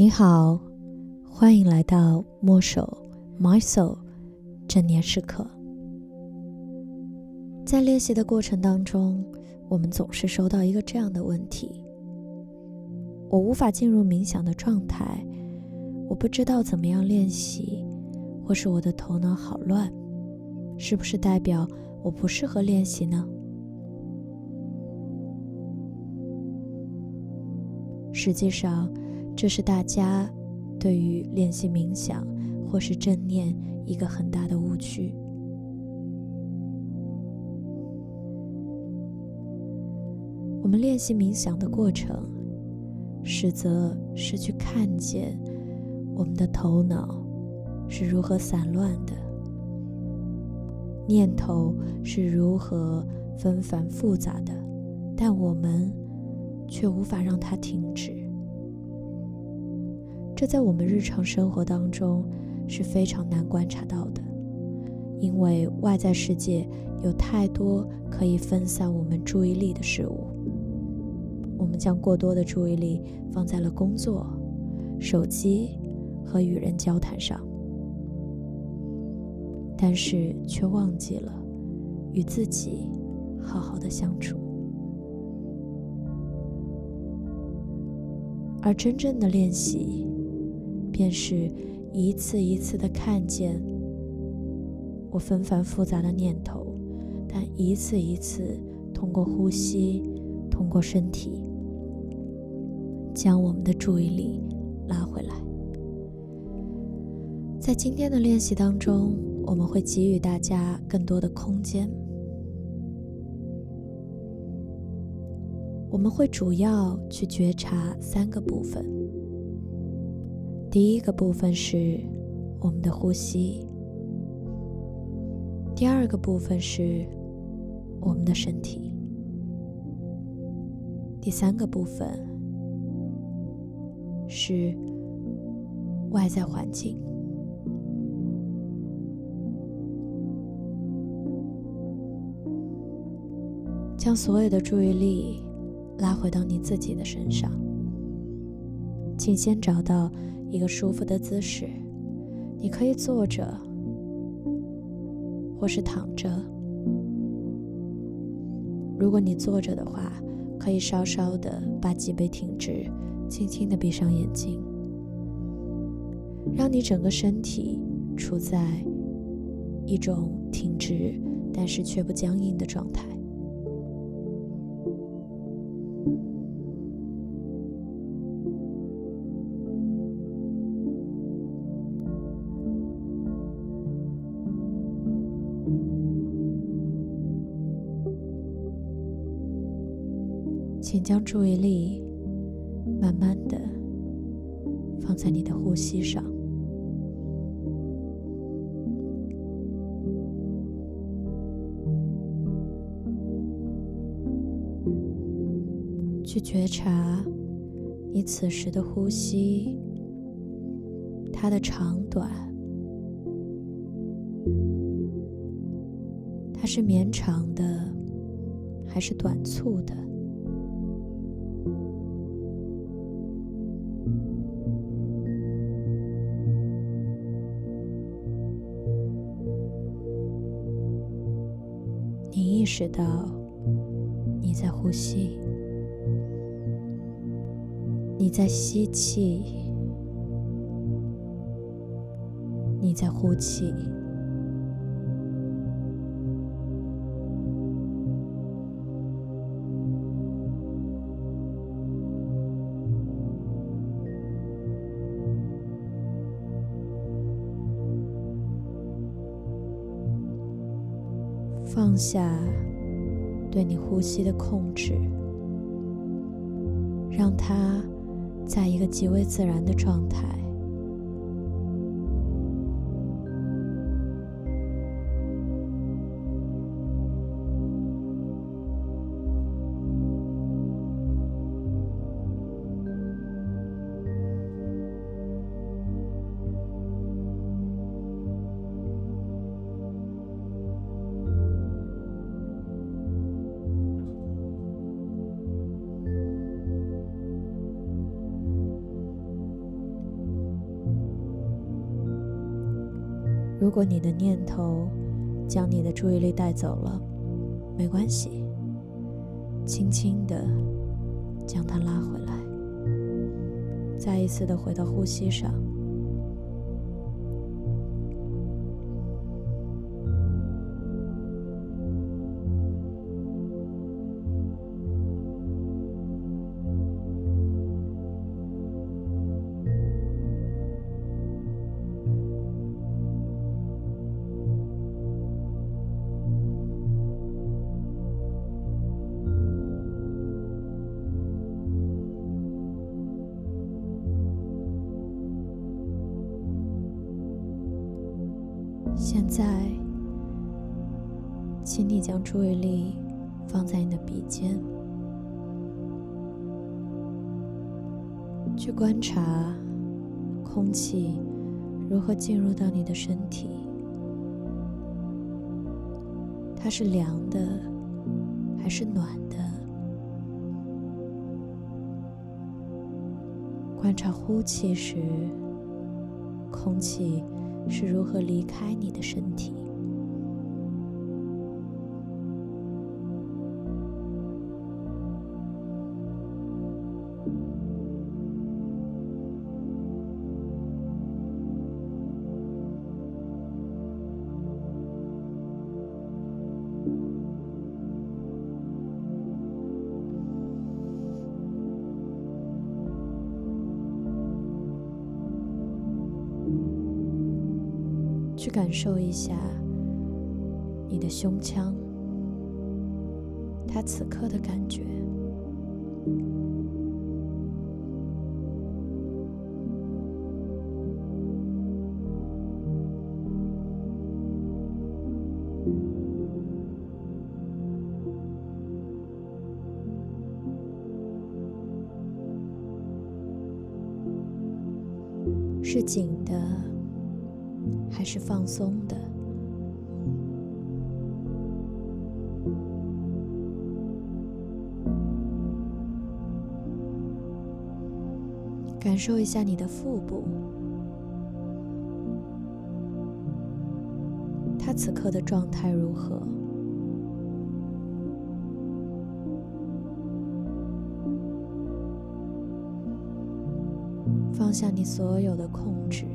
你好，欢迎来到墨守 My Soul 正念时刻。在练习的过程当中，我们总是收到一个这样的问题：我无法进入冥想的状态，我不知道怎么样练习，或是我的头脑好乱，是不是代表我不适合练习呢？实际上，这是大家对于练习冥想或是正念一个很大的误区。我们练习冥想的过程，实则是去看见我们的头脑是如何散乱的，念头是如何纷繁复杂的，但我们。却无法让它停止，这在我们日常生活当中是非常难观察到的，因为外在世界有太多可以分散我们注意力的事物，我们将过多的注意力放在了工作、手机和与人交谈上，但是却忘记了与自己好好的相处。而真正的练习，便是一次一次的看见我纷繁复杂的念头，但一次一次通过呼吸，通过身体，将我们的注意力拉回来。在今天的练习当中，我们会给予大家更多的空间。我们会主要去觉察三个部分。第一个部分是我们的呼吸，第二个部分是我们的身体，第三个部分是外在环境。将所有的注意力。拉回到你自己的身上，请先找到一个舒服的姿势，你可以坐着，或是躺着。如果你坐着的话，可以稍稍的把脊背挺直，轻轻的闭上眼睛，让你整个身体处在一种挺直但是却不僵硬的状态。将注意力慢慢的放在你的呼吸上，去觉察你此时的呼吸，它的长短，它是绵长的还是短促的？直到你在呼吸，你在吸气，你在呼气，放下。对你呼吸的控制，让它在一个极为自然的状态。如果你的念头将你的注意力带走了，没关系，轻轻的将它拉回来，再一次的回到呼吸上。现在，请你将注意力放在你的鼻尖，去观察空气如何进入到你的身体。它是凉的还是暖的？观察呼气时，空气。是如何离开你的身体？感受一下你的胸腔，它此刻的感觉，是紧的。还是放松的，感受一下你的腹部，它此刻的状态如何？放下你所有的控制。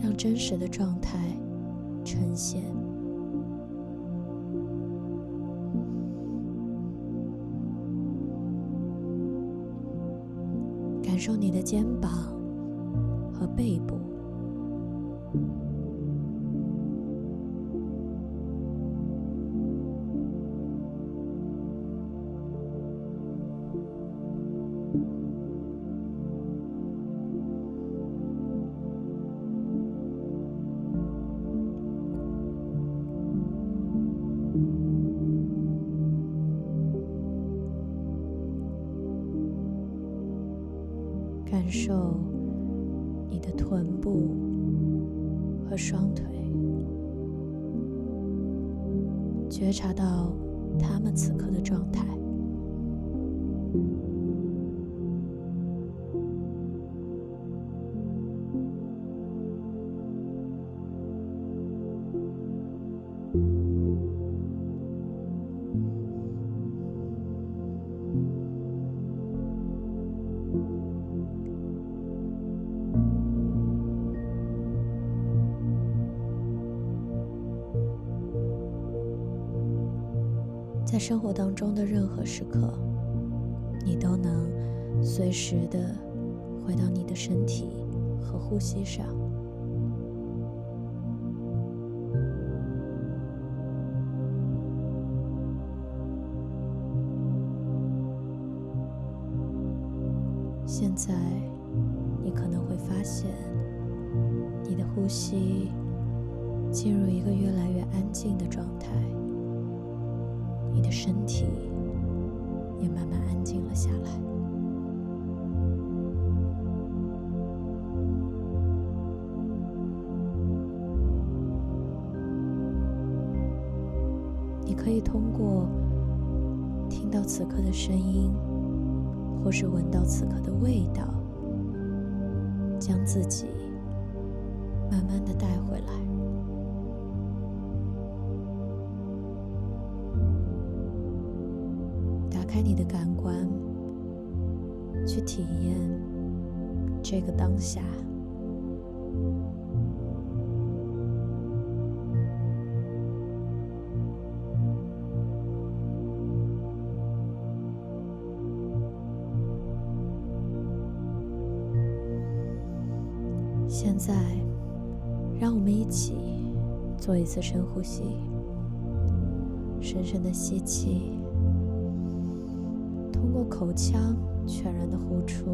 让真实的状态呈现，感受你的肩膀和背部。感受你的臀部和双腿，觉察到他们此刻的状态。在生活当中的任何时刻，你都能随时的回到你的身体和呼吸上。现在，你可能会发现，你的呼吸进入一个越来越安静的状态。你的身体也慢慢安静了下来。你可以通过听到此刻的声音，或是闻到此刻的味道，将自己慢慢的带回来，开你的感官，去体验这个当下。现在，让我们一起做一次深呼吸，深深的吸气，通过口腔全然的呼出。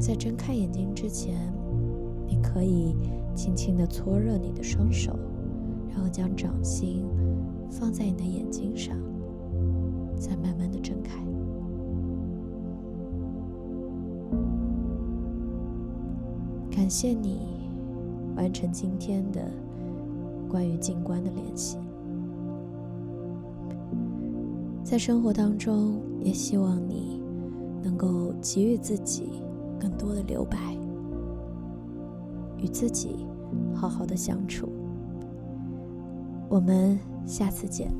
在睁开眼睛之前，你可以轻轻的搓热你的双手，然后将掌心放在你的眼睛上。再慢慢的睁开。感谢你完成今天的关于静观的练习。在生活当中，也希望你能够给予自己更多的留白，与自己好好的相处。我们下次见。